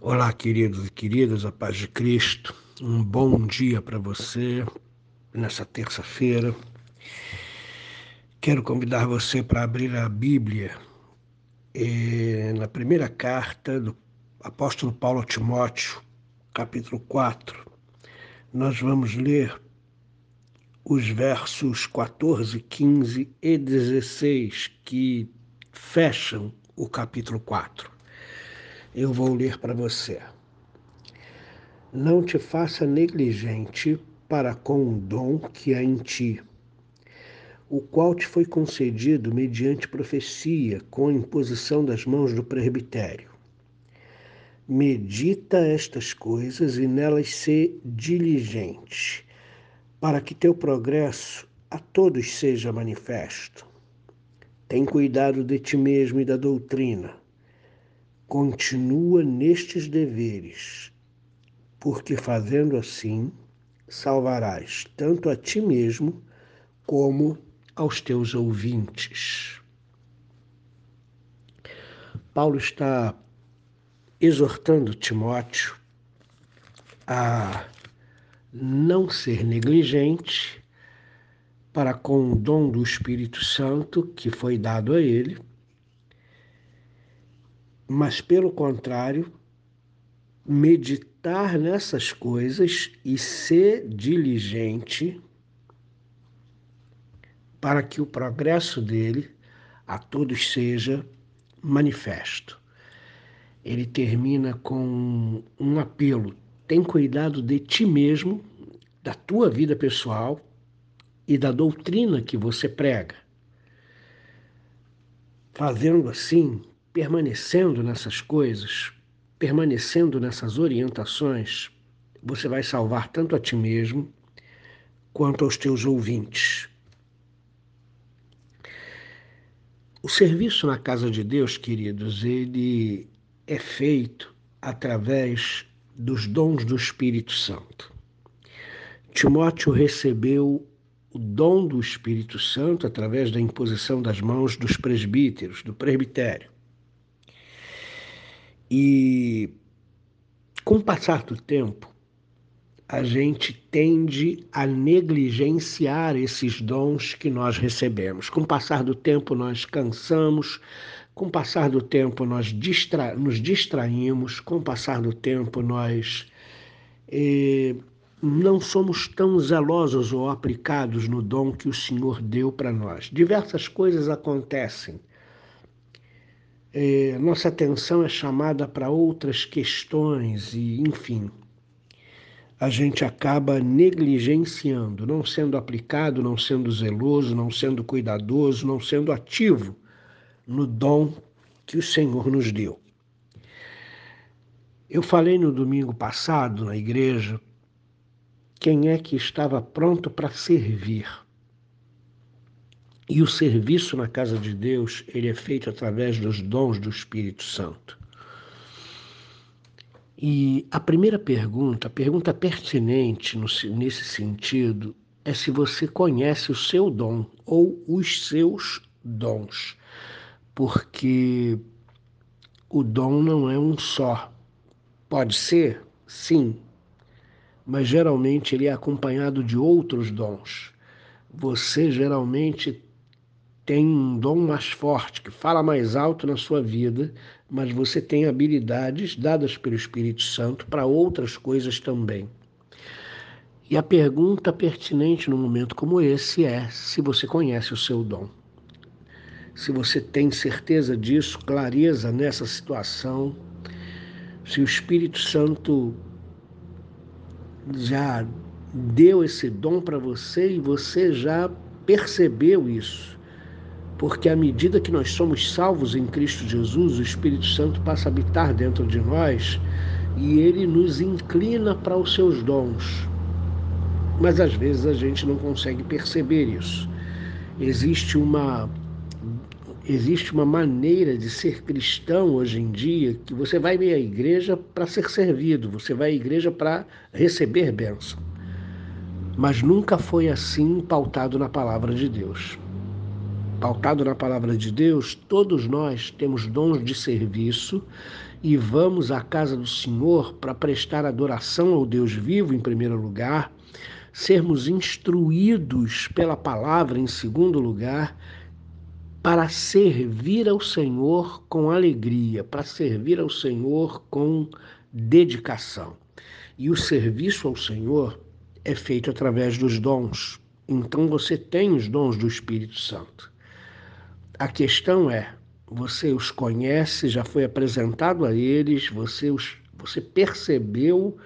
Olá, queridos e queridas, a paz de Cristo. Um bom dia para você nessa terça-feira. Quero convidar você para abrir a Bíblia eh, na primeira carta do apóstolo Paulo a Timóteo, capítulo 4. Nós vamos ler os versos 14, 15 e 16 que fecham o capítulo 4 eu vou ler para você. Não te faça negligente para com o dom que há em ti, o qual te foi concedido mediante profecia, com imposição das mãos do presbitério. Medita estas coisas e nelas se diligente, para que teu progresso a todos seja manifesto. Tem cuidado de ti mesmo e da doutrina Continua nestes deveres, porque fazendo assim salvarás tanto a ti mesmo como aos teus ouvintes. Paulo está exortando Timóteo a não ser negligente para com o dom do Espírito Santo que foi dado a ele mas pelo contrário, meditar nessas coisas e ser diligente para que o progresso dele a todos seja manifesto. Ele termina com um apelo: tem cuidado de ti mesmo, da tua vida pessoal e da doutrina que você prega. Fazendo assim, permanecendo nessas coisas, permanecendo nessas orientações, você vai salvar tanto a ti mesmo quanto aos teus ouvintes. O serviço na casa de Deus, queridos, ele é feito através dos dons do Espírito Santo. Timóteo recebeu o dom do Espírito Santo através da imposição das mãos dos presbíteros, do presbitério. E com o passar do tempo, a gente tende a negligenciar esses dons que nós recebemos. Com o passar do tempo, nós cansamos, com o passar do tempo, nós distra nos distraímos, com o passar do tempo, nós eh, não somos tão zelosos ou aplicados no dom que o Senhor deu para nós. Diversas coisas acontecem é, nossa atenção é chamada para outras questões e, enfim, a gente acaba negligenciando, não sendo aplicado, não sendo zeloso, não sendo cuidadoso, não sendo ativo no dom que o Senhor nos deu. Eu falei no domingo passado na igreja quem é que estava pronto para servir. E o serviço na casa de Deus, ele é feito através dos dons do Espírito Santo. E a primeira pergunta, a pergunta pertinente no, nesse sentido, é se você conhece o seu dom ou os seus dons. Porque o dom não é um só. Pode ser, sim, mas geralmente ele é acompanhado de outros dons. Você geralmente tem um dom mais forte, que fala mais alto na sua vida, mas você tem habilidades dadas pelo Espírito Santo para outras coisas também. E a pergunta pertinente num momento como esse é se você conhece o seu dom. Se você tem certeza disso, clareza nessa situação, se o Espírito Santo já deu esse dom para você e você já percebeu isso porque à medida que nós somos salvos em Cristo Jesus, o Espírito Santo passa a habitar dentro de nós e ele nos inclina para os seus dons. Mas às vezes a gente não consegue perceber isso. Existe uma existe uma maneira de ser cristão hoje em dia que você vai à igreja para ser servido, você vai à igreja para receber bênção. Mas nunca foi assim pautado na palavra de Deus. Pautado na palavra de Deus, todos nós temos dons de serviço e vamos à casa do Senhor para prestar adoração ao Deus vivo, em primeiro lugar, sermos instruídos pela palavra, em segundo lugar, para servir ao Senhor com alegria, para servir ao Senhor com dedicação. E o serviço ao Senhor é feito através dos dons. Então você tem os dons do Espírito Santo. A questão é: você os conhece, já foi apresentado a eles, você, os, você percebeu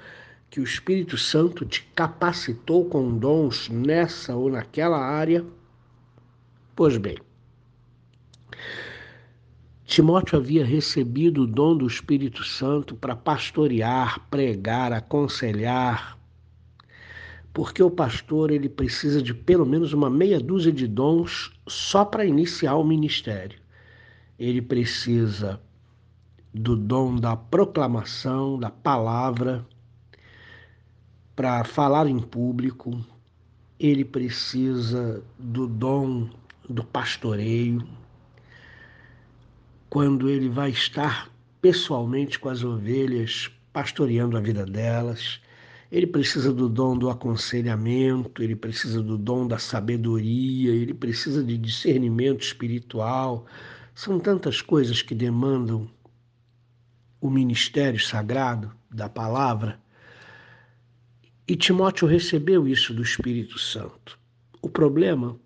que o Espírito Santo te capacitou com dons nessa ou naquela área? Pois bem, Timóteo havia recebido o dom do Espírito Santo para pastorear, pregar, aconselhar, porque o pastor ele precisa de pelo menos uma meia dúzia de dons só para iniciar o ministério. Ele precisa do dom da proclamação, da palavra, para falar em público, ele precisa do dom do pastoreio, quando ele vai estar pessoalmente com as ovelhas, pastoreando a vida delas ele precisa do dom do aconselhamento, ele precisa do dom da sabedoria, ele precisa de discernimento espiritual. São tantas coisas que demandam o ministério sagrado da palavra. E Timóteo recebeu isso do Espírito Santo. O problema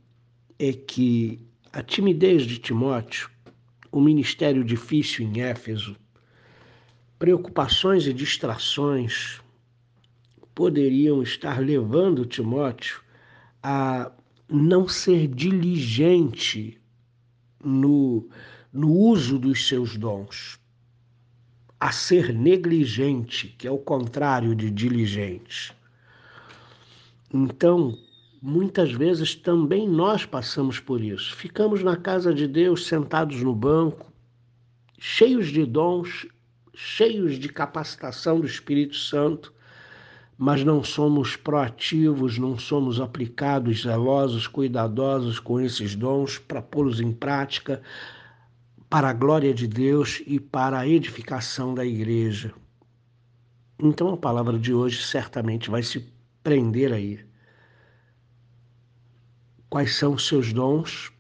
é que a timidez de Timóteo, o ministério difícil em Éfeso, preocupações e distrações, poderiam estar levando Timóteo a não ser diligente no, no uso dos seus dons, a ser negligente, que é o contrário de diligente. Então, muitas vezes também nós passamos por isso. Ficamos na casa de Deus, sentados no banco, cheios de dons, cheios de capacitação do Espírito Santo, mas não somos proativos, não somos aplicados, zelosos, cuidadosos com esses dons para pô-los em prática para a glória de Deus e para a edificação da igreja. Então a palavra de hoje certamente vai se prender aí. Quais são os seus dons?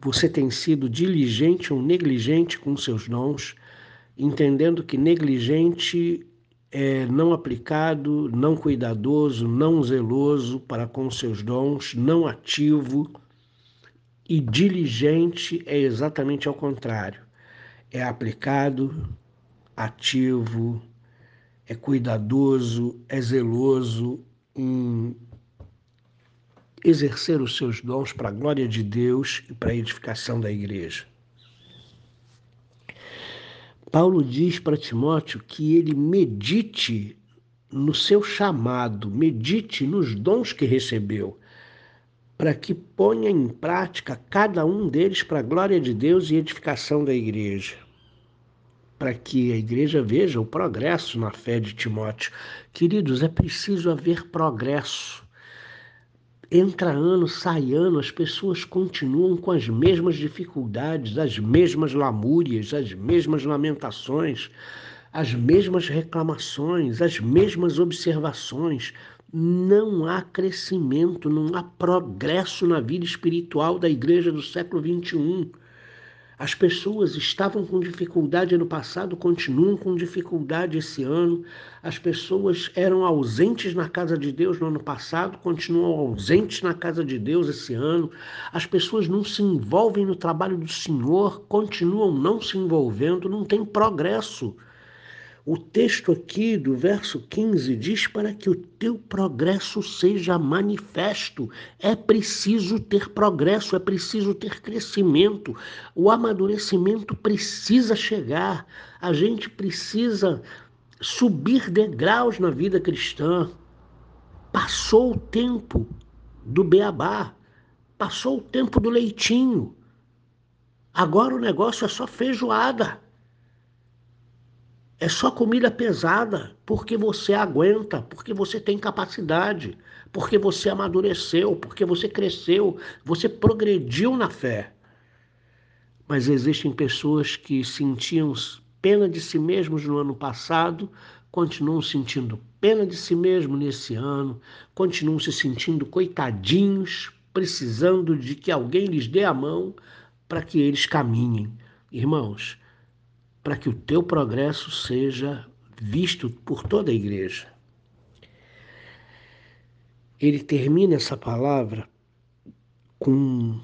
Você tem sido diligente ou negligente com seus dons, entendendo que negligente é, não aplicado, não cuidadoso, não zeloso para com seus dons, não ativo e diligente é exatamente ao contrário. É aplicado, ativo, é cuidadoso, é zeloso em exercer os seus dons para a glória de Deus e para a edificação da igreja. Paulo diz para Timóteo que ele medite no seu chamado, medite nos dons que recebeu, para que ponha em prática cada um deles para a glória de Deus e edificação da igreja. Para que a igreja veja o progresso na fé de Timóteo. Queridos, é preciso haver progresso. Entra ano, sai ano, as pessoas continuam com as mesmas dificuldades, as mesmas lamúrias, as mesmas lamentações, as mesmas reclamações, as mesmas observações. Não há crescimento, não há progresso na vida espiritual da igreja do século XXI. As pessoas estavam com dificuldade ano passado, continuam com dificuldade esse ano. As pessoas eram ausentes na casa de Deus no ano passado, continuam ausentes na casa de Deus esse ano. As pessoas não se envolvem no trabalho do Senhor, continuam não se envolvendo, não tem progresso. O texto aqui do verso 15 diz para que o teu progresso seja manifesto. É preciso ter progresso, é preciso ter crescimento. O amadurecimento precisa chegar. A gente precisa subir degraus na vida cristã. Passou o tempo do beabá, passou o tempo do leitinho. Agora o negócio é só feijoada. É só comida pesada, porque você aguenta, porque você tem capacidade, porque você amadureceu, porque você cresceu, você progrediu na fé. Mas existem pessoas que sentiam pena de si mesmos no ano passado, continuam sentindo pena de si mesmo nesse ano, continuam se sentindo coitadinhos, precisando de que alguém lhes dê a mão para que eles caminhem. Irmãos, para que o teu progresso seja visto por toda a igreja. Ele termina essa palavra com,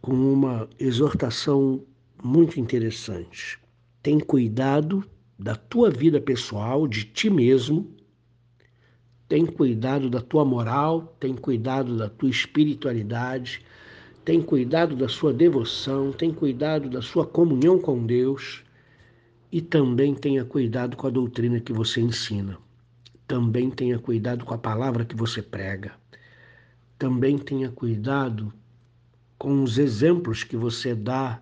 com uma exortação muito interessante. Tem cuidado da tua vida pessoal, de ti mesmo, tem cuidado da tua moral, tem cuidado da tua espiritualidade, tem cuidado da sua devoção, tem cuidado da sua comunhão com Deus e também tenha cuidado com a doutrina que você ensina. Também tenha cuidado com a palavra que você prega. Também tenha cuidado com os exemplos que você dá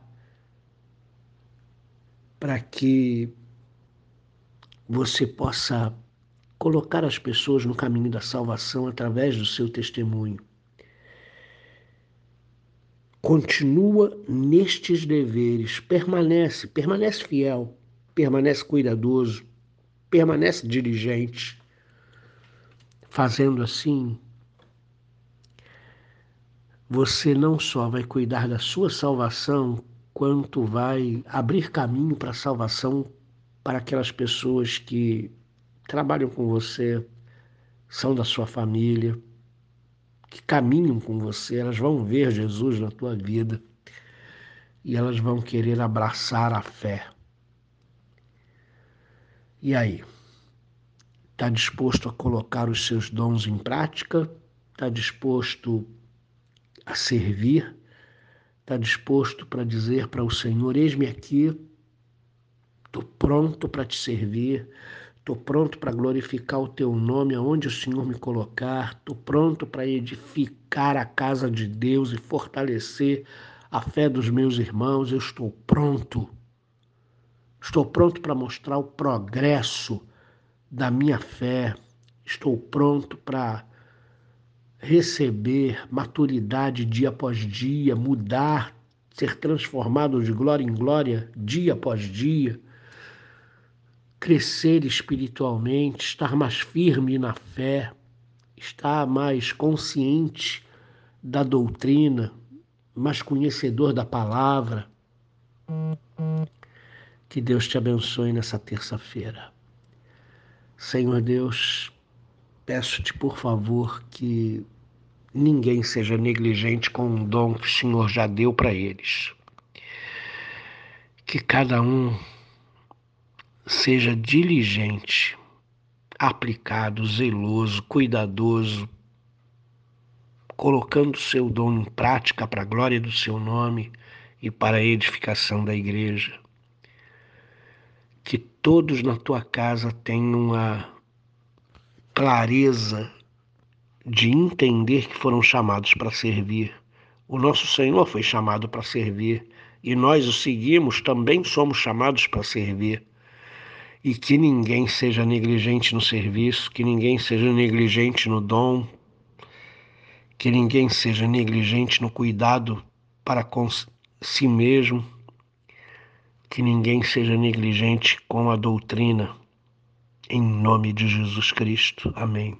para que você possa colocar as pessoas no caminho da salvação através do seu testemunho. Continua nestes deveres, permanece, permanece fiel, permanece cuidadoso, permanece diligente. Fazendo assim, você não só vai cuidar da sua salvação, quanto vai abrir caminho para a salvação para aquelas pessoas que trabalham com você, são da sua família que caminham com você, elas vão ver Jesus na tua vida e elas vão querer abraçar a fé. E aí? Está disposto a colocar os seus dons em prática? Está disposto a servir? Está disposto para dizer para o Senhor: Eis-me aqui, estou pronto para te servir, Estou pronto para glorificar o teu nome aonde o Senhor me colocar. Estou pronto para edificar a casa de Deus e fortalecer a fé dos meus irmãos. Eu estou pronto. Estou pronto para mostrar o progresso da minha fé. Estou pronto para receber maturidade dia após dia, mudar, ser transformado de glória em glória dia após dia crescer espiritualmente, estar mais firme na fé, estar mais consciente da doutrina, mais conhecedor da palavra. Que Deus te abençoe nessa terça-feira. Senhor Deus, peço-te por favor que ninguém seja negligente com o dom que o Senhor já deu para eles. Que cada um seja diligente, aplicado, zeloso, cuidadoso, colocando o seu dom em prática para a glória do seu nome e para a edificação da igreja. Que todos na tua casa tenham a clareza de entender que foram chamados para servir. O nosso Senhor foi chamado para servir e nós o seguimos, também somos chamados para servir e que ninguém seja negligente no serviço, que ninguém seja negligente no dom, que ninguém seja negligente no cuidado para com si mesmo, que ninguém seja negligente com a doutrina. Em nome de Jesus Cristo. Amém.